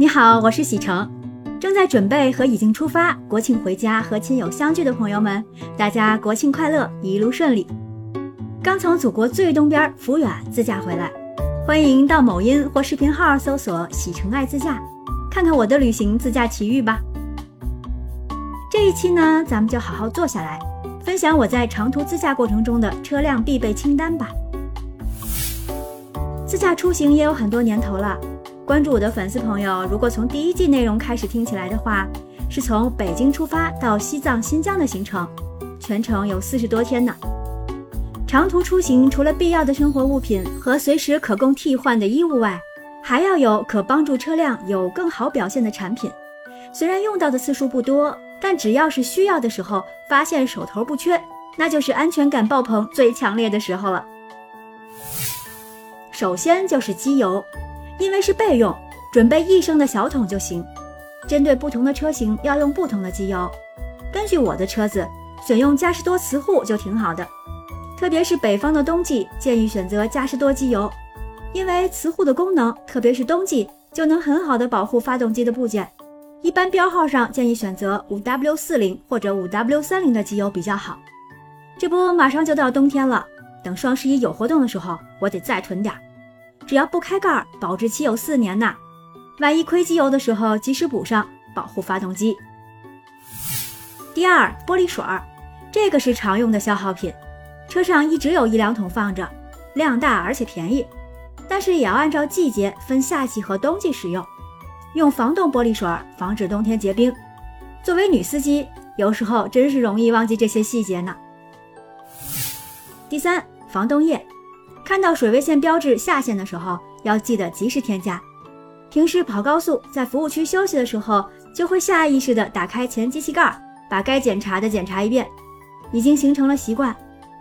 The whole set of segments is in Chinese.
你好，我是喜成，正在准备和已经出发国庆回家和亲友相聚的朋友们，大家国庆快乐，一路顺利。刚从祖国最东边抚远自驾回来，欢迎到某音或视频号搜索“喜成爱自驾”，看看我的旅行自驾奇遇吧。这一期呢，咱们就好好坐下来，分享我在长途自驾过程中的车辆必备清单吧。自驾出行也有很多年头了。关注我的粉丝朋友，如果从第一季内容开始听起来的话，是从北京出发到西藏、新疆的行程，全程有四十多天呢。长途出行除了必要的生活物品和随时可供替换的衣物外，还要有可帮助车辆有更好表现的产品。虽然用到的次数不多，但只要是需要的时候，发现手头不缺，那就是安全感爆棚最强烈的时候了。首先就是机油。因为是备用，准备一升的小桶就行。针对不同的车型，要用不同的机油。根据我的车子，选用嘉实多磁护就挺好的。特别是北方的冬季，建议选择嘉实多机油，因为磁护的功能，特别是冬季就能很好的保护发动机的部件。一般标号上建议选择五 W 四零或者五 W 三零的机油比较好。这不，马上就到冬天了，等双十一有活动的时候，我得再囤点儿。只要不开盖，保质期有四年呢。万一亏机油的时候，及时补上，保护发动机。第二，玻璃水儿，这个是常用的消耗品，车上一直有一两桶放着，量大而且便宜。但是也要按照季节分夏季和冬季使用，用防冻玻璃水儿，防止冬天结冰。作为女司机，有时候真是容易忘记这些细节呢。第三，防冻液。看到水位线标志下限的时候，要记得及时添加。平时跑高速，在服务区休息的时候，就会下意识地打开前机器盖，把该检查的检查一遍，已经形成了习惯。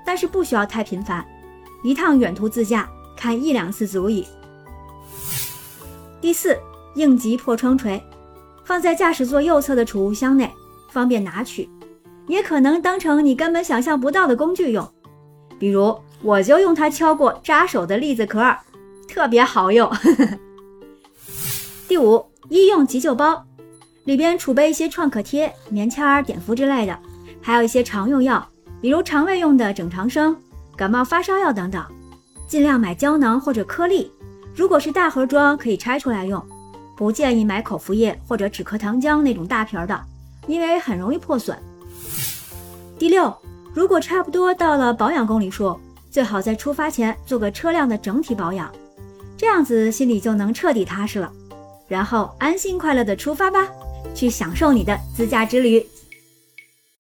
但是不需要太频繁，一趟远途自驾看一两次足矣。第四，应急破窗锤，放在驾驶座右侧的储物箱内，方便拿取，也可能当成你根本想象不到的工具用，比如。我就用它敲过扎手的栗子壳，特别好用。第五，医用急救包，里边储备一些创可贴、棉签、碘伏之类的，还有一些常用药，比如肠胃用的整肠生、感冒发烧药等等。尽量买胶囊或者颗粒，如果是大盒装可以拆出来用，不建议买口服液或者止咳糖浆那种大瓶的，因为很容易破损。第六，如果差不多到了保养公里数。最好在出发前做个车辆的整体保养，这样子心里就能彻底踏实了，然后安心快乐的出发吧，去享受你的自驾之旅。